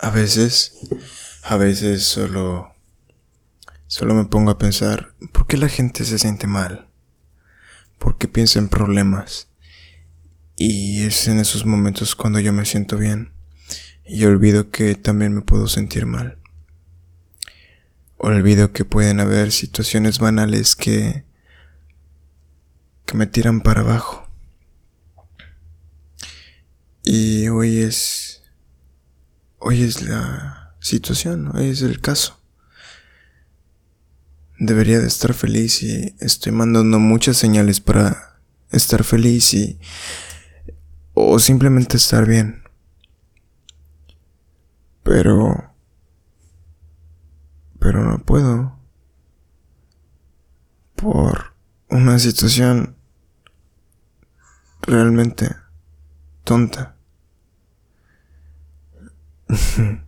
A veces, a veces solo, solo me pongo a pensar, ¿por qué la gente se siente mal? ¿Por qué piensa en problemas? Y es en esos momentos cuando yo me siento bien y olvido que también me puedo sentir mal. Olvido que pueden haber situaciones banales que que me tiran para abajo. Y hoy es hoy es la situación, hoy es el caso. Debería de estar feliz y estoy mandando muchas señales para estar feliz y o simplemente estar bien. Pero... Pero no puedo. Por una situación realmente tonta.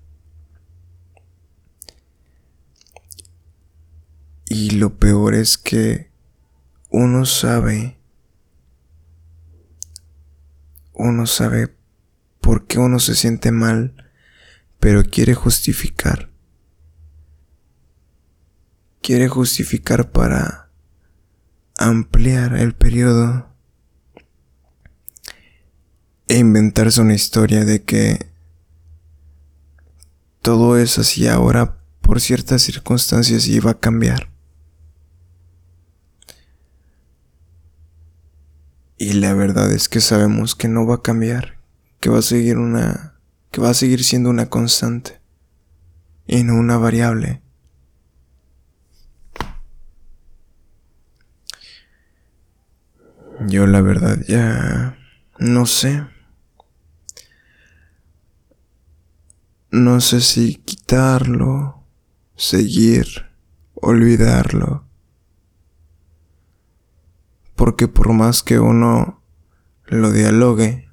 y lo peor es que uno sabe uno sabe por qué uno se siente mal, pero quiere justificar. Quiere justificar para ampliar el periodo e inventarse una historia de que todo es así ahora por ciertas circunstancias y va a cambiar. Y la verdad es que sabemos que no va a cambiar, que va a seguir una que va a seguir siendo una constante y no una variable. Yo la verdad ya no sé. No sé si quitarlo, seguir, olvidarlo porque por más que uno lo dialogue,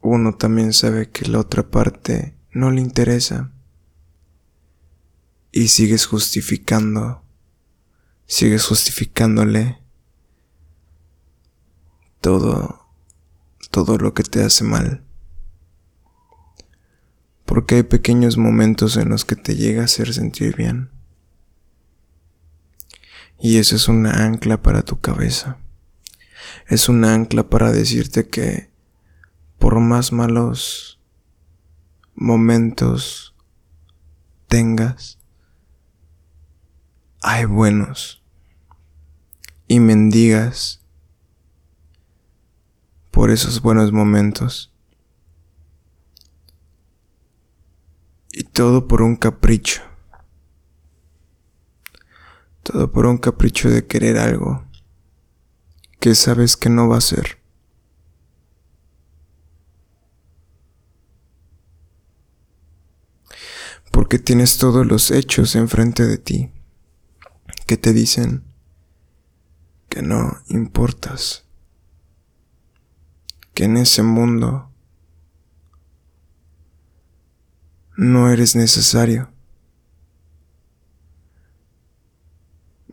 uno también sabe que la otra parte no le interesa. Y sigues justificando, sigues justificándole todo, todo lo que te hace mal. Porque hay pequeños momentos en los que te llega a hacer sentir bien. Y eso es una ancla para tu cabeza. Es una ancla para decirte que por más malos momentos tengas, hay buenos. Y mendigas por esos buenos momentos. Y todo por un capricho. Todo por un capricho de querer algo que sabes que no va a ser. Porque tienes todos los hechos enfrente de ti que te dicen que no importas, que en ese mundo no eres necesario.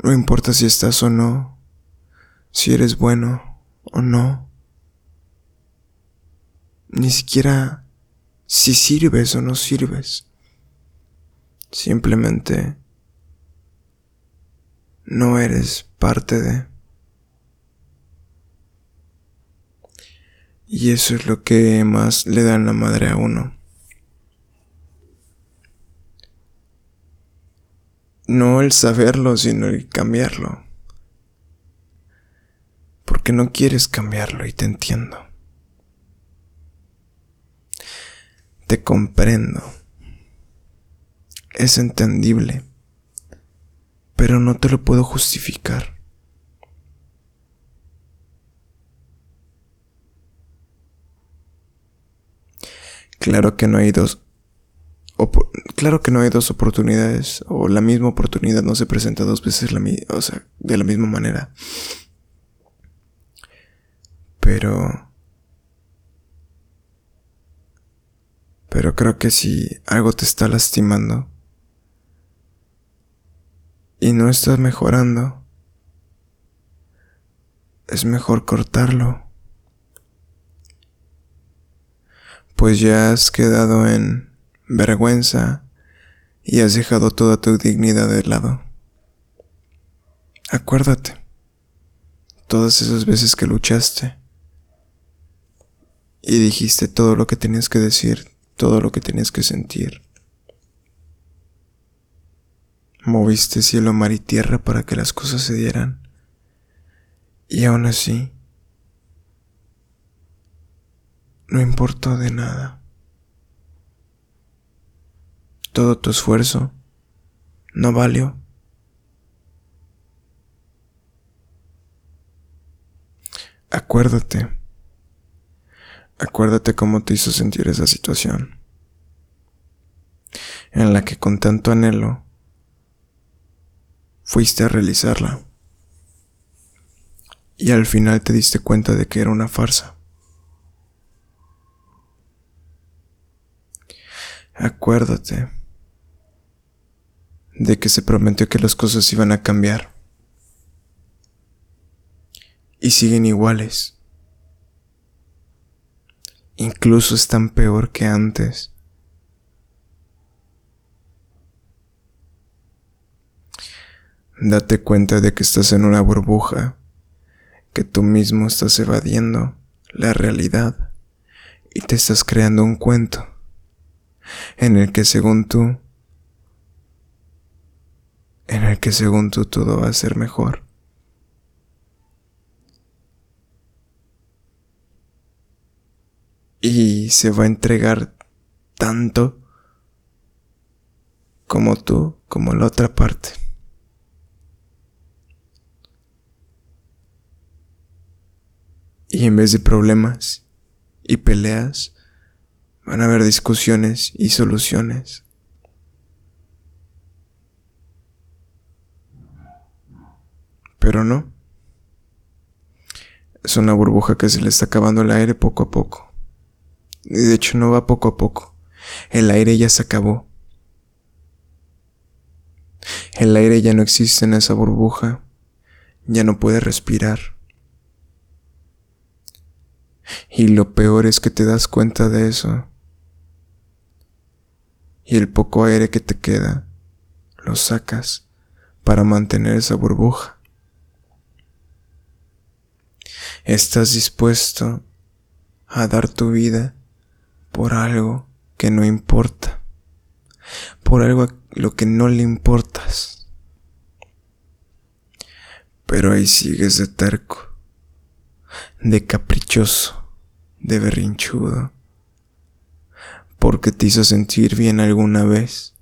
No importa si estás o no, si eres bueno o no, ni siquiera si sirves o no sirves. Simplemente no eres parte de. Y eso es lo que más le dan la madre a uno. No el saberlo, sino el cambiarlo. Porque no quieres cambiarlo y te entiendo. Te comprendo. Es entendible. Pero no te lo puedo justificar. Claro que no hay dos claro que no hay dos oportunidades o la misma oportunidad no se presenta dos veces de la misma manera. Pero pero creo que si algo te está lastimando y no estás mejorando, es mejor cortarlo. pues ya has quedado en vergüenza y has dejado toda tu dignidad de lado. Acuérdate, todas esas veces que luchaste y dijiste todo lo que tenías que decir, todo lo que tenías que sentir. Moviste cielo, mar y tierra para que las cosas se dieran. Y aún así, no importó de nada. Todo tu esfuerzo no valió. Acuérdate. Acuérdate cómo te hizo sentir esa situación. En la que con tanto anhelo fuiste a realizarla. Y al final te diste cuenta de que era una farsa. Acuérdate de que se prometió que las cosas iban a cambiar y siguen iguales. Incluso están peor que antes. Date cuenta de que estás en una burbuja, que tú mismo estás evadiendo la realidad y te estás creando un cuento en el que según tú, en el que según tú todo va a ser mejor. y se va a entregar tanto como tú, como la otra parte. Y en vez de problemas y peleas, van a haber discusiones y soluciones. Pero no. Es una burbuja que se le está acabando el aire poco a poco. De hecho, no va poco a poco. El aire ya se acabó. El aire ya no existe en esa burbuja. Ya no puede respirar. Y lo peor es que te das cuenta de eso. Y el poco aire que te queda, lo sacas para mantener esa burbuja. Estás dispuesto a dar tu vida por algo que no importa, por algo a lo que no le importas. Pero ahí sigues de terco, de caprichoso, de berrinchudo, porque te hizo sentir bien alguna vez.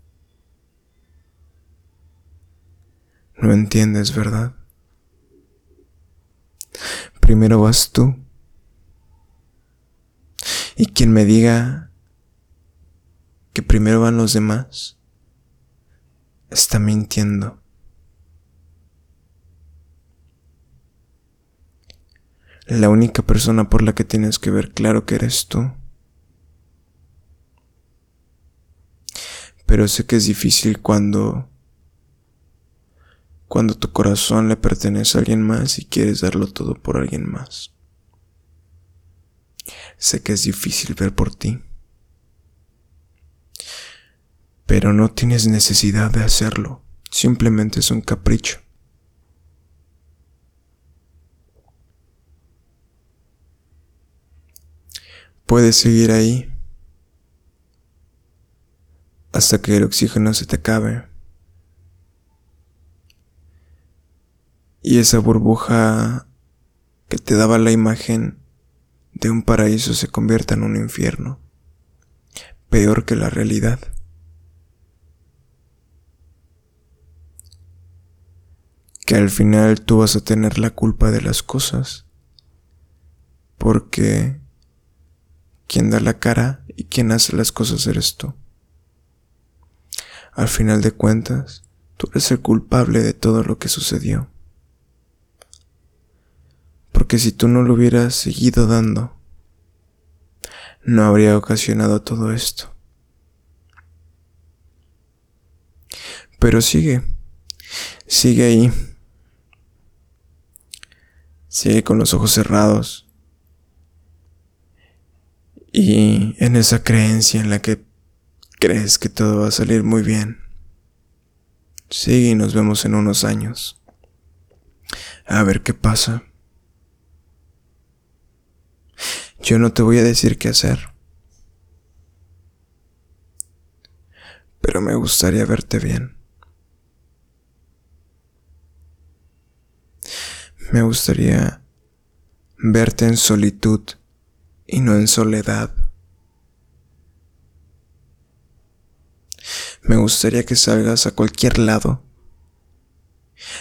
No entiendes, ¿verdad? Primero vas tú y quien me diga que primero van los demás, está mintiendo. La única persona por la que tienes que ver claro que eres tú. Pero sé que es difícil cuando cuando tu corazón le pertenece a alguien más y quieres darlo todo por alguien más. Sé que es difícil ver por ti, pero no tienes necesidad de hacerlo, simplemente es un capricho. Puedes seguir ahí hasta que el oxígeno se te acabe. Y esa burbuja que te daba la imagen de un paraíso se convierta en un infierno, peor que la realidad. Que al final tú vas a tener la culpa de las cosas, porque quien da la cara y quien hace las cosas eres tú. Al final de cuentas, tú eres el culpable de todo lo que sucedió porque si tú no lo hubieras seguido dando, no habría ocasionado todo esto. Pero sigue, sigue ahí, sigue con los ojos cerrados Y en esa creencia en la que crees que todo va a salir muy bien. Sigue y nos vemos en unos años. A ver qué pasa. Yo no te voy a decir qué hacer. Pero me gustaría verte bien. Me gustaría verte en solitud y no en soledad. Me gustaría que salgas a cualquier lado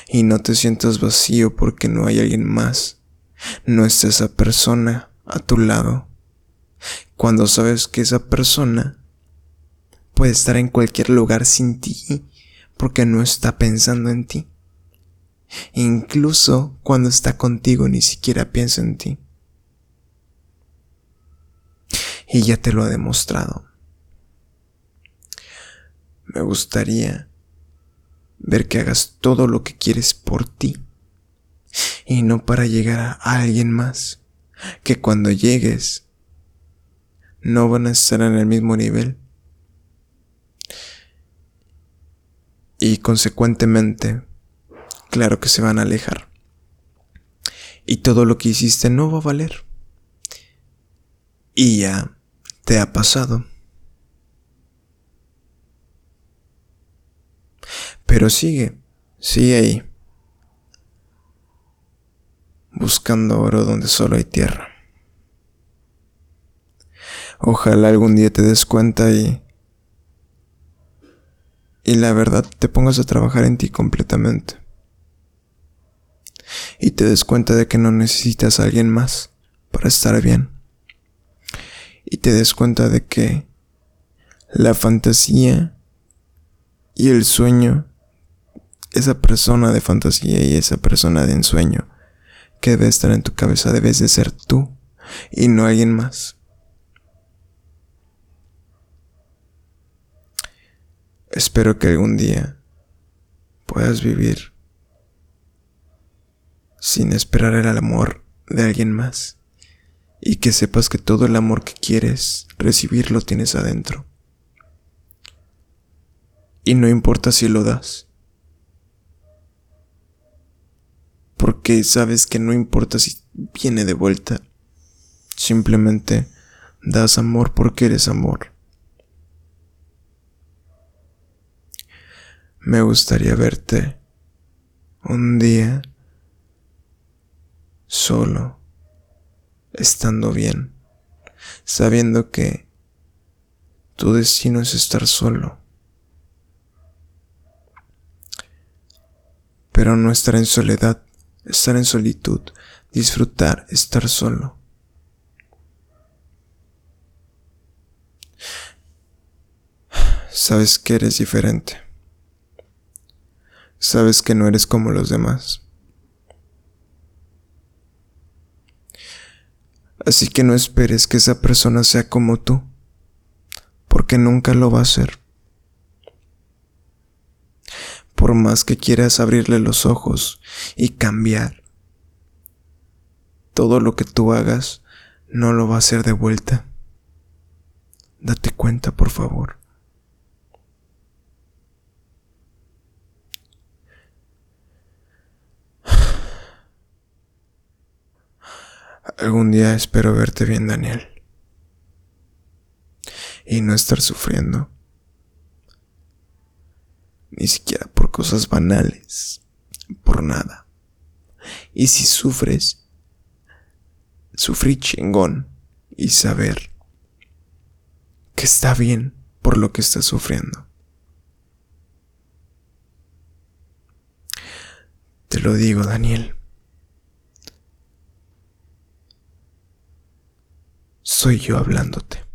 y no te sientas vacío porque no hay alguien más. No está esa persona a tu lado. Cuando sabes que esa persona puede estar en cualquier lugar sin ti porque no está pensando en ti. Incluso cuando está contigo ni siquiera piensa en ti. Y ya te lo ha demostrado. Me gustaría ver que hagas todo lo que quieres por ti y no para llegar a alguien más, que cuando llegues no van a estar en el mismo nivel y consecuentemente, claro que se van a alejar. Y todo lo que hiciste no va a valer. Y ya te ha pasado. Pero sigue, sigue ahí, buscando oro donde solo hay tierra. Ojalá algún día te des cuenta y... Y la verdad te pongas a trabajar en ti completamente. Y te des cuenta de que no necesitas a alguien más para estar bien. Y te des cuenta de que la fantasía y el sueño esa persona de fantasía y esa persona de ensueño debe estar en tu cabeza debes de ser tú y no alguien más. Espero que algún día puedas vivir sin esperar el amor de alguien más y que sepas que todo el amor que quieres recibir lo tienes adentro. Y no importa si lo das. Porque sabes que no importa si viene de vuelta, simplemente das amor porque eres amor. Me gustaría verte un día solo, estando bien, sabiendo que tu destino es estar solo. Pero no estar en soledad estar en solitud, disfrutar, estar solo. Sabes que eres diferente. Sabes que no eres como los demás. Así que no esperes que esa persona sea como tú, porque nunca lo va a ser. Por más que quieras abrirle los ojos y cambiar. Todo lo que tú hagas no lo va a hacer de vuelta. Date cuenta, por favor. Algún día espero verte bien, Daniel. Y no estar sufriendo ni siquiera cosas banales, por nada. Y si sufres, sufrí chingón y saber que está bien por lo que estás sufriendo. Te lo digo, Daniel. Soy yo hablándote.